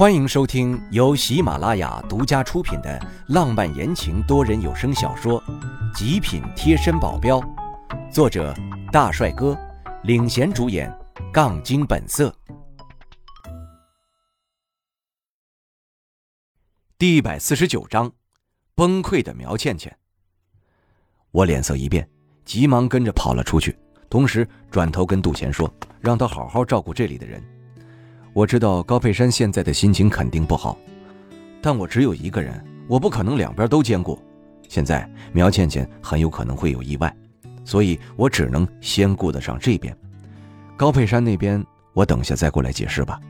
欢迎收听由喜马拉雅独家出品的浪漫言情多人有声小说《极品贴身保镖》，作者大帅哥领衔主演，杠精本色。第一百四十九章，崩溃的苗倩倩。我脸色一变，急忙跟着跑了出去，同时转头跟杜贤说：“让他好好照顾这里的人。”我知道高佩山现在的心情肯定不好，但我只有一个人，我不可能两边都兼顾。现在苗倩倩很有可能会有意外，所以我只能先顾得上这边。高佩山那边，我等下再过来解释吧。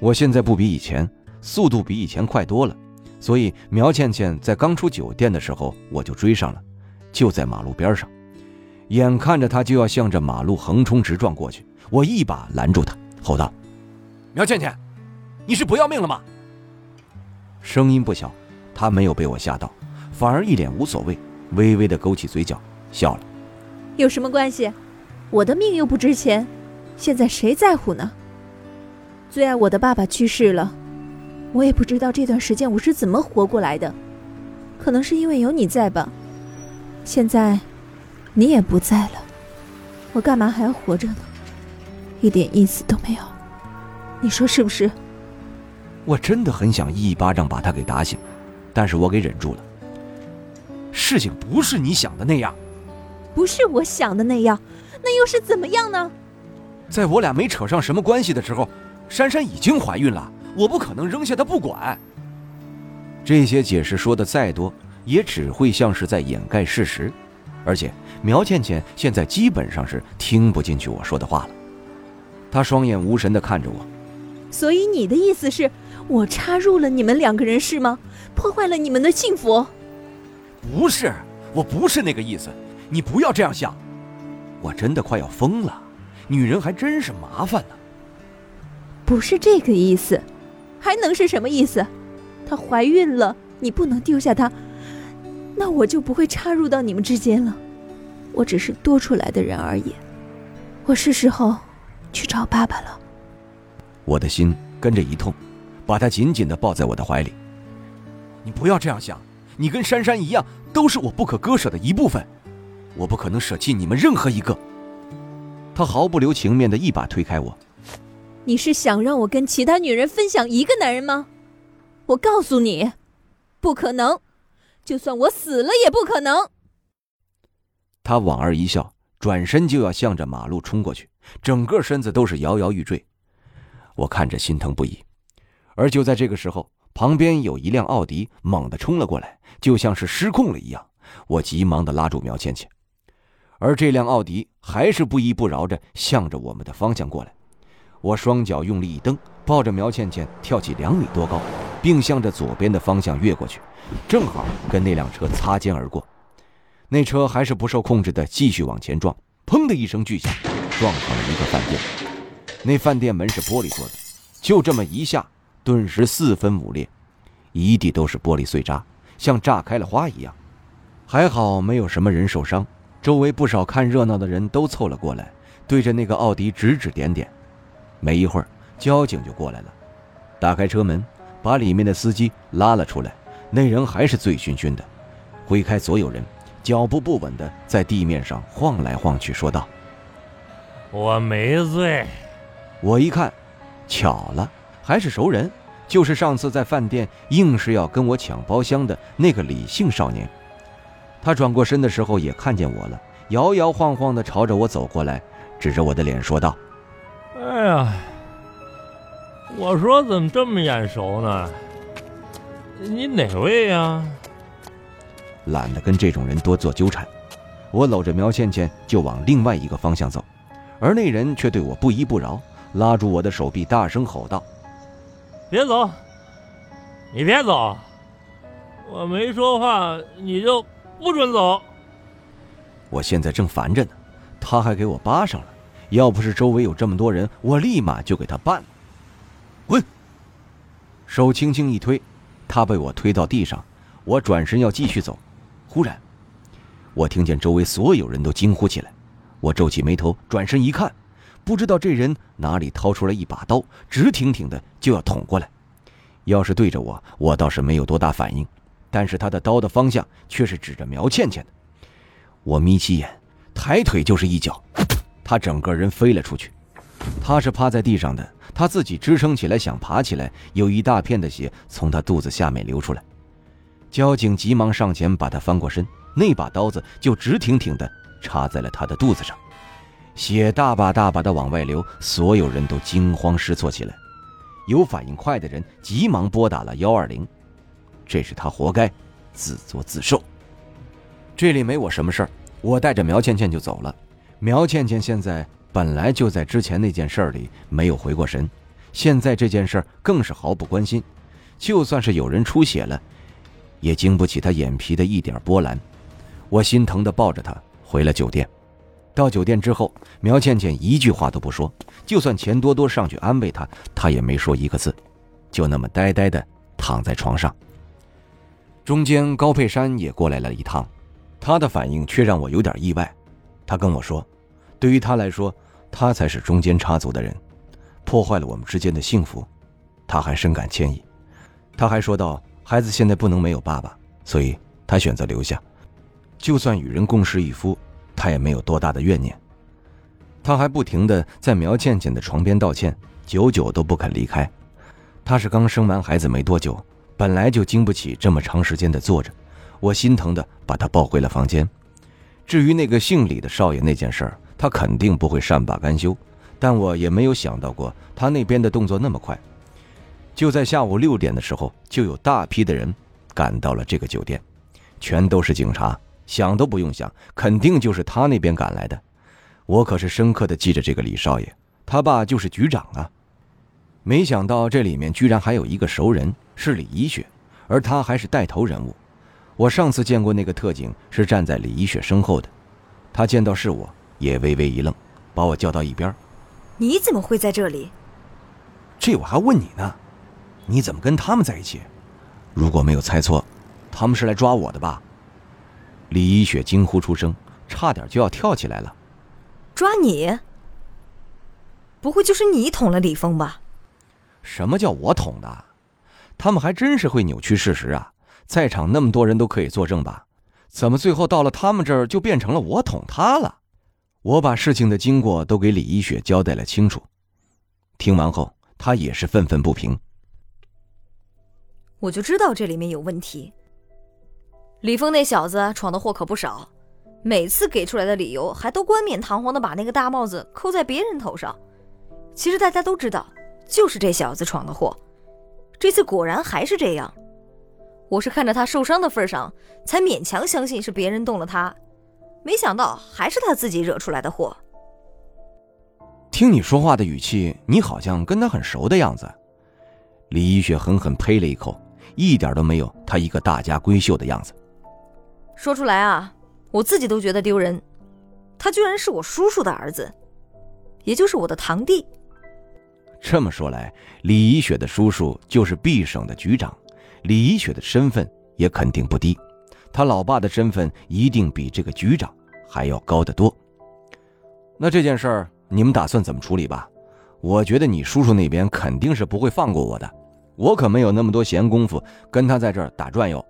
我现在不比以前，速度比以前快多了，所以苗倩倩在刚出酒店的时候，我就追上了，就在马路边上，眼看着她就要向着马路横冲直撞过去，我一把拦住她，吼道。苗倩倩，你是不要命了吗？声音不小，他没有被我吓到，反而一脸无所谓，微微的勾起嘴角笑了。有什么关系？我的命又不值钱，现在谁在乎呢？最爱我的爸爸去世了，我也不知道这段时间我是怎么活过来的，可能是因为有你在吧。现在，你也不在了，我干嘛还要活着呢？一点意思都没有。你说是不是？我真的很想一巴掌把他给打醒，但是我给忍住了。事情不是你想的那样，不是我想的那样，那又是怎么样呢？在我俩没扯上什么关系的时候，珊珊已经怀孕了，我不可能扔下她不管。这些解释说的再多，也只会像是在掩盖事实，而且苗倩倩现在基本上是听不进去我说的话了。她双眼无神的看着我。所以你的意思是，我插入了你们两个人是吗？破坏了你们的幸福？不是，我不是那个意思，你不要这样想。我真的快要疯了，女人还真是麻烦呢。不是这个意思，还能是什么意思？她怀孕了，你不能丢下她，那我就不会插入到你们之间了。我只是多出来的人而已。我是时候去找爸爸了。我的心跟着一痛，把她紧紧的抱在我的怀里。你不要这样想，你跟珊珊一样，都是我不可割舍的一部分，我不可能舍弃你们任何一个。他毫不留情面的一把推开我。你是想让我跟其他女人分享一个男人吗？我告诉你，不可能，就算我死了也不可能。他莞尔一笑，转身就要向着马路冲过去，整个身子都是摇摇欲坠。我看着心疼不已，而就在这个时候，旁边有一辆奥迪猛地冲了过来，就像是失控了一样。我急忙的拉住苗倩倩，而这辆奥迪还是不依不饶着向着我们的方向过来。我双脚用力一蹬，抱着苗倩倩跳起两米多高，并向着左边的方向越过去，正好跟那辆车擦肩而过。那车还是不受控制的继续往前撞，砰的一声巨响，撞上了一个饭店。那饭店门是玻璃做的，就这么一下，顿时四分五裂，一地都是玻璃碎渣，像炸开了花一样。还好没有什么人受伤，周围不少看热闹的人都凑了过来，对着那个奥迪指指点点。没一会儿，交警就过来了，打开车门，把里面的司机拉了出来。那人还是醉醺醺的，挥开所有人，脚步不稳的在地面上晃来晃去，说道：“我没醉。”我一看，巧了，还是熟人，就是上次在饭店硬是要跟我抢包厢的那个李姓少年。他转过身的时候也看见我了，摇摇晃晃地朝着我走过来，指着我的脸说道：“哎呀，我说怎么这么眼熟呢？你哪位呀？”懒得跟这种人多做纠缠，我搂着苗倩倩就往另外一个方向走，而那人却对我不依不饶。拉住我的手臂，大声吼道：“别走！你别走！我没说话，你就不准走！”我现在正烦着呢，他还给我扒上了。要不是周围有这么多人，我立马就给他办了。滚！手轻轻一推，他被我推到地上。我转身要继续走，忽然，我听见周围所有人都惊呼起来。我皱起眉头，转身一看。不知道这人哪里掏出来一把刀，直挺挺的就要捅过来。要是对着我，我倒是没有多大反应，但是他的刀的方向却是指着苗倩倩的。我眯起眼，抬腿就是一脚，他整个人飞了出去。他是趴在地上的，他自己支撑起来想爬起来，有一大片的血从他肚子下面流出来。交警急忙上前把他翻过身，那把刀子就直挺挺的插在了他的肚子上，血大把大把的往外流，所有人都惊慌失措起来。有反应快的人急忙拨打了幺二零，这是他活该，自作自受。这里没我什么事儿，我带着苗倩倩就走了。苗倩倩现在本来就在之前那件事里没有回过神，现在这件事更是毫不关心。就算是有人出血了，也经不起她眼皮的一点波澜。我心疼的抱着她回了酒店。到酒店之后，苗倩倩一句话都不说，就算钱多多上去安慰她，她也没说一个字，就那么呆呆的躺在床上。中间高佩山也过来了一趟。他的反应却让我有点意外，他跟我说：“对于他来说，他才是中间插足的人，破坏了我们之间的幸福，他还深感歉意。”他还说道：“孩子现在不能没有爸爸，所以他选择留下，就算与人共侍一夫，他也没有多大的怨念。”他还不停的在苗倩倩的床边道歉，久久都不肯离开。他是刚生完孩子没多久，本来就经不起这么长时间的坐着。我心疼的把他抱回了房间。至于那个姓李的少爷那件事儿，他肯定不会善罢甘休。但我也没有想到过他那边的动作那么快。就在下午六点的时候，就有大批的人赶到了这个酒店，全都是警察，想都不用想，肯定就是他那边赶来的。我可是深刻的记着这个李少爷，他爸就是局长啊。没想到这里面居然还有一个熟人，是李一雪，而他还是带头人物。我上次见过那个特警是站在李一雪身后的，他见到是我也微微一愣，把我叫到一边。你怎么会在这里？这我还问你呢，你怎么跟他们在一起？如果没有猜错，他们是来抓我的吧？李一雪惊呼出声，差点就要跳起来了。抓你？不会就是你捅了李峰吧？什么叫我捅的？他们还真是会扭曲事实啊！在场那么多人都可以作证吧？怎么最后到了他们这儿就变成了我捅他了？我把事情的经过都给李一雪交代了清楚。听完后，他也是愤愤不平。我就知道这里面有问题。李峰那小子闯的祸可不少，每次给出来的理由还都冠冕堂皇的把那个大帽子扣在别人头上。其实大家都知道，就是这小子闯的祸。这次果然还是这样。我是看着他受伤的份上，才勉强相信是别人动了他，没想到还是他自己惹出来的祸。听你说话的语气，你好像跟他很熟的样子。李一雪狠狠呸了一口，一点都没有他一个大家闺秀的样子。说出来啊，我自己都觉得丢人。他居然是我叔叔的儿子，也就是我的堂弟。这么说来，李一雪的叔叔就是 B 省的局长。李一雪的身份也肯定不低，他老爸的身份一定比这个局长还要高得多。那这件事儿你们打算怎么处理吧？我觉得你叔叔那边肯定是不会放过我的，我可没有那么多闲工夫跟他在这儿打转悠。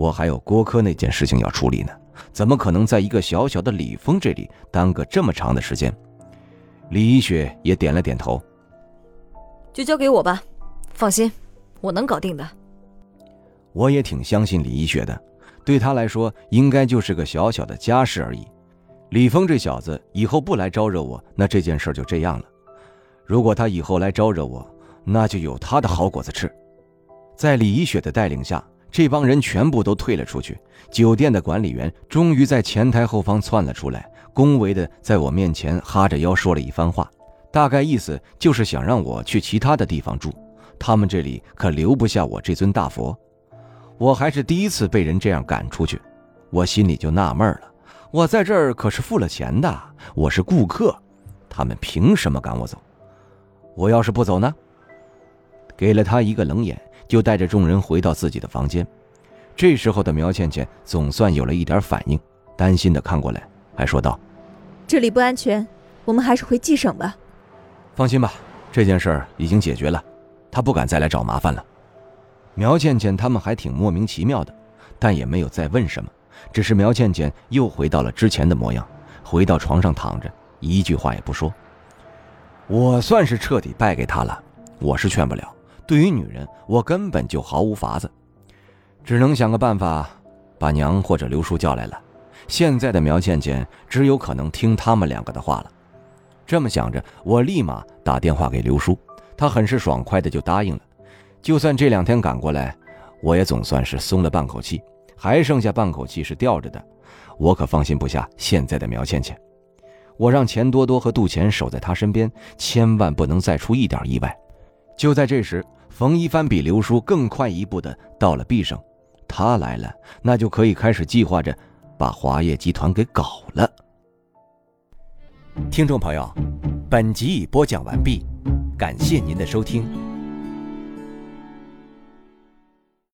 我还有郭科那件事情要处理呢，怎么可能在一个小小的李峰这里耽搁这么长的时间？李一雪也点了点头，就交给我吧，放心。我能搞定的。我也挺相信李一雪的，对他来说应该就是个小小的家事而已。李峰这小子以后不来招惹我，那这件事就这样了。如果他以后来招惹我，那就有他的好果子吃。在李一雪的带领下，这帮人全部都退了出去。酒店的管理员终于在前台后方窜了出来，恭维的在我面前哈着腰说了一番话，大概意思就是想让我去其他的地方住。他们这里可留不下我这尊大佛，我还是第一次被人这样赶出去，我心里就纳闷了。我在这儿可是付了钱的，我是顾客，他们凭什么赶我走？我要是不走呢？给了他一个冷眼，就带着众人回到自己的房间。这时候的苗倩倩总算有了一点反应，担心的看过来，还说道：“这里不安全，我们还是回冀省吧。”放心吧，这件事儿已经解决了。他不敢再来找麻烦了。苗倩倩他们还挺莫名其妙的，但也没有再问什么，只是苗倩倩又回到了之前的模样，回到床上躺着，一句话也不说。我算是彻底败给他了，我是劝不了。对于女人，我根本就毫无法子，只能想个办法，把娘或者刘叔叫来了。现在的苗倩倩只有可能听他们两个的话了。这么想着，我立马打电话给刘叔，他很是爽快的就答应了。就算这两天赶过来，我也总算是松了半口气，还剩下半口气是吊着的。我可放心不下现在的苗倩倩。我让钱多多和杜钱守在他身边，千万不能再出一点意外。就在这时。冯一帆比刘叔更快一步的到了毕省，他来了，那就可以开始计划着把华业集团给搞了。听众朋友，本集已播讲完毕，感谢您的收听。